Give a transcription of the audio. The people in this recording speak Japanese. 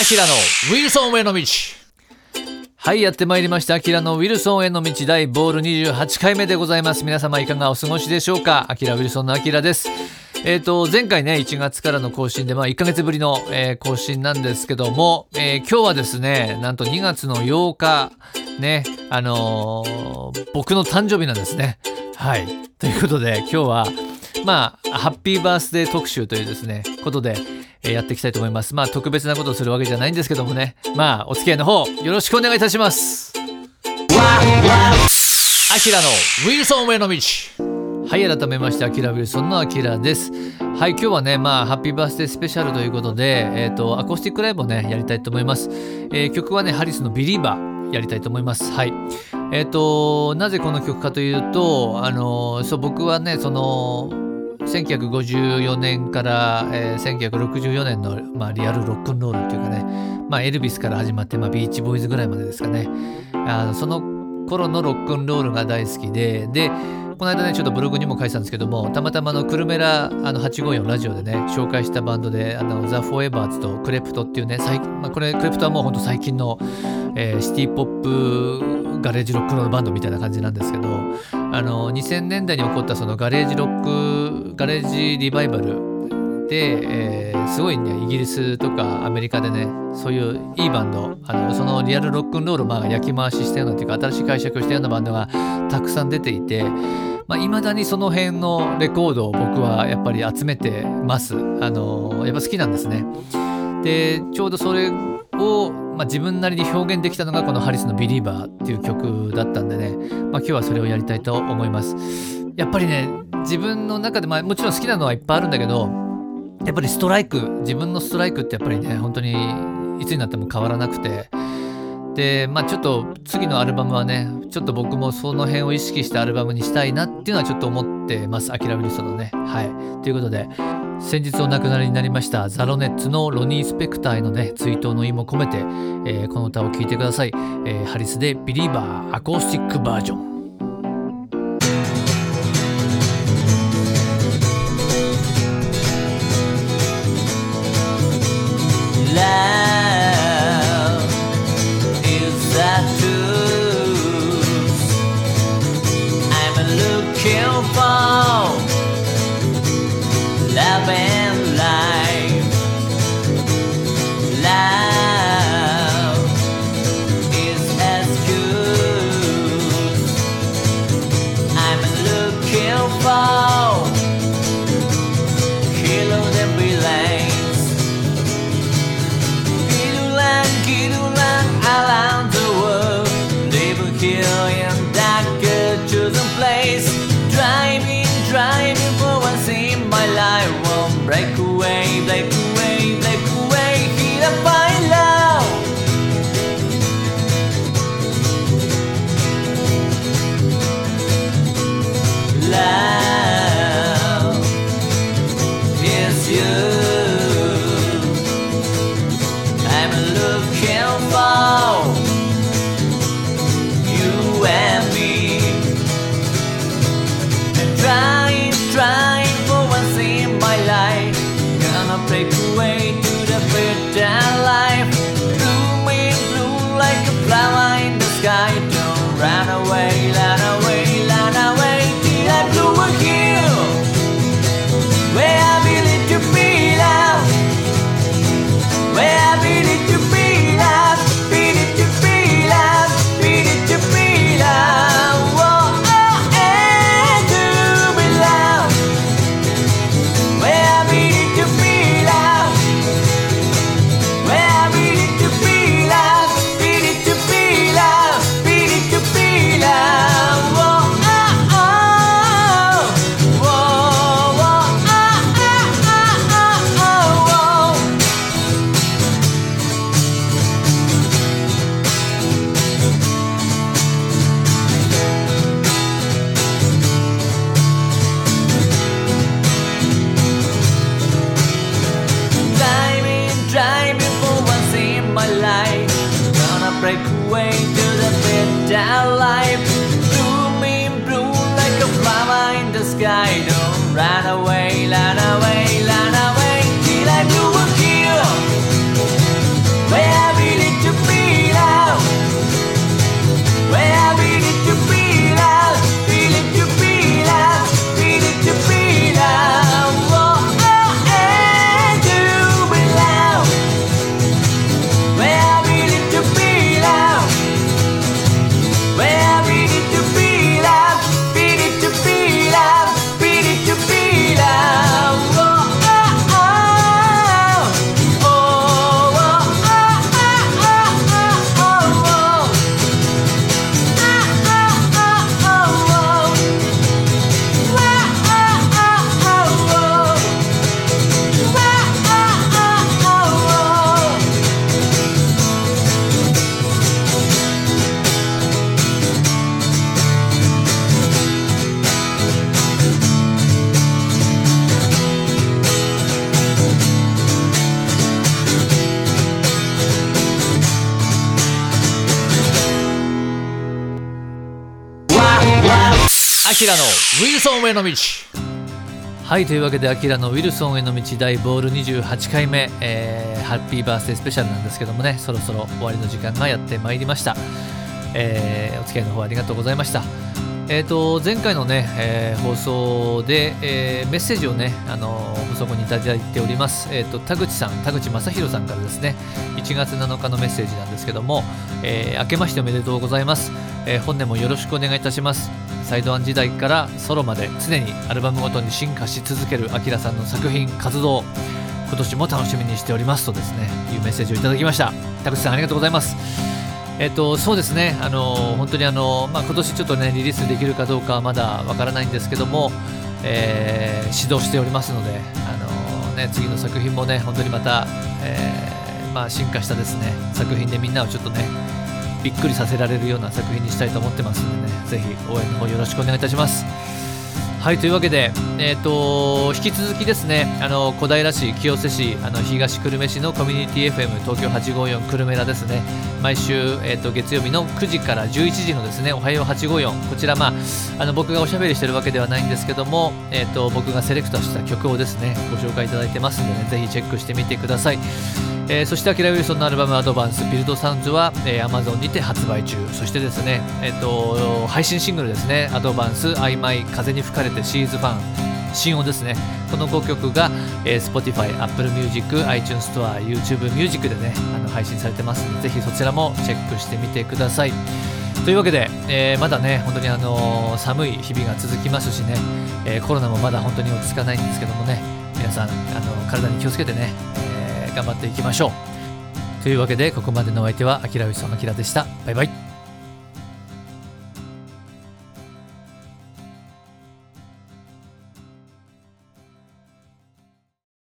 アキラのウィルソンへの道。はいやってまいりました。アキラのウィルソンへの道大ボール28回目でございます。皆様いかがお過ごしでしょうか？アキラウィルソンのアキラです。えっ、と前回ね1月からの更新でまあ1ヶ月ぶりの、えー更新なんですけども、えー今日はですねなんと2月の8日ねあのー僕の誕生日なんですね。はい。ということで今日はまあハッピーバースデー特集というですねことで、えーやっていきたいと思います。まあ特別なことをするわけじゃないんですけどもね。まあお付き合いの方よろしくお願いいたします。アキラのウィルソンへの道。はい改めましてアキラウィルソンのアキラです。はい今日はねまあハッピーバースデースペシャルということでえっ、とアコースティックライブをねやりたいと思います、えー曲はねハリスのビリーバーやりたいと思います。はい。えっ、となぜこの曲かというとあのそう僕はねその1954年から、えー1964年の、まあ、リアルロックンロールっていうかね、まあ、エルビスから始まって、まあ、ビーチボーイズぐらいまでですかね。あのその頃のロックンロールが大好きででこの間ねちょっとブログにも書いてたんですけどもたまたまのクルメラあの854ラジオでね紹介したバンドであのザ・フォーエバーズとクレプトっていうね最、まあ、これクレプトはもうほんと最近の、えーシティ・ポップガレージロックのバンドみたいな感じなんですけどあの2000年代に起こったそのガレージロックガレージリバイバルで、えーすごいねイギリスとかアメリカでねそういういいバンドあのそのリアルロックンロールをまあ焼き回ししたようなというか新しい解釈をしたようなバンドがたくさん出ていてまあ、未だにその辺のレコードを僕はやっぱり集めてます。あのやっぱ好きなんですね。でちょうどそれを、まあ、自分なりに表現できたのがこのハリスの「ビリーバー」っていう曲だったんでね、まあ、今日はそれをやりたいと思います。やっぱりね自分の中で、まあ、もちろん好きなのはいっぱいあるんだけどやっぱりストライク自分のストライクってやっぱりね本当にいつになっても変わらなくてでまあちょっと次のアルバムはねちょっと僕もその辺を意識したアルバムにしたいなっていうのはちょっと思ってます。諦める人のね。はい。ということで先日お亡くなりになりましたザロネッツのロニー・スペクターへのね追悼の意も込めて、えーこの歌を聴いてください、えーハリスで「ビリーバーアコースティックバージョン」man. I'm looking for break away to the better life. アキラのウィルソンへの道。はいというわけでアキラのウィルソンへの道大ボール28回目、えーハッピーバースデースペシャルなんですけどもね。そろそろ終わりの時間がやってまいりました、えーお付き合いの方ありがとうございました。えー、と前回のね、えー放送で、えーメッセージをね、あのーそこにいただいております、えー、と田口さん田口正宏さんからですね1月7日のメッセージなんですけども、えー明けましておめでとうございます、えー本年もよろしくお願いいたします。サイドワン時代からソロまで常にアルバムごとに進化し続けるアキラさんの作品活動今年も楽しみにしておりますとですねいうメッセージをいただきました。田口さんありがとうございます。えっと、そうですね、あの本当にあの、まあ、今年ちょっとね、リリースできるかどうかはまだわからないんですけども、えー指導しておりますので、あのね、次の作品もね、本当にまた、えーまあ、進化したですね、作品でみんなをちょっとね、びっくりさせられるような作品にしたいと思ってますんでね、ぜひ応援の方よろしくお願いいたします。はいというわけで、えー、と引き続きですねあの小平市、清瀬市、あの東久留米市のコミュニティ FM 東京854久留米らですね毎週、えー、と月曜日の9時から11時のですねおはよう854こちら、まあ、あの僕がおしゃべりしてるわけではないんですけども、えー、と僕がセレクトした曲をですねご紹介いただいてますんでねぜひチェックしてみてください。えーそしてアキラ・ウィルソンのアルバム「アドバンスビルドサウンズは」えー Amazon にて発売中。そしてですね、えー、と配信シングルですね「アドバンス曖昧風に吹かれてシーズファン」新音ですね。この5曲が、えー Spotify、Apple Music、iTunes Store、YouTube Music でねあの配信されてますのでぜひそちらもチェックしてみてください。というわけで、えーまだね本当にあのー寒い日々が続きますしね、えコロナもまだ本当に落ち着かないんですけどもね。皆さんあの体に気をつけてね、頑張っていきましょう。というわけでここまでのお相手はあきらういそのあきらでした。バイバイ。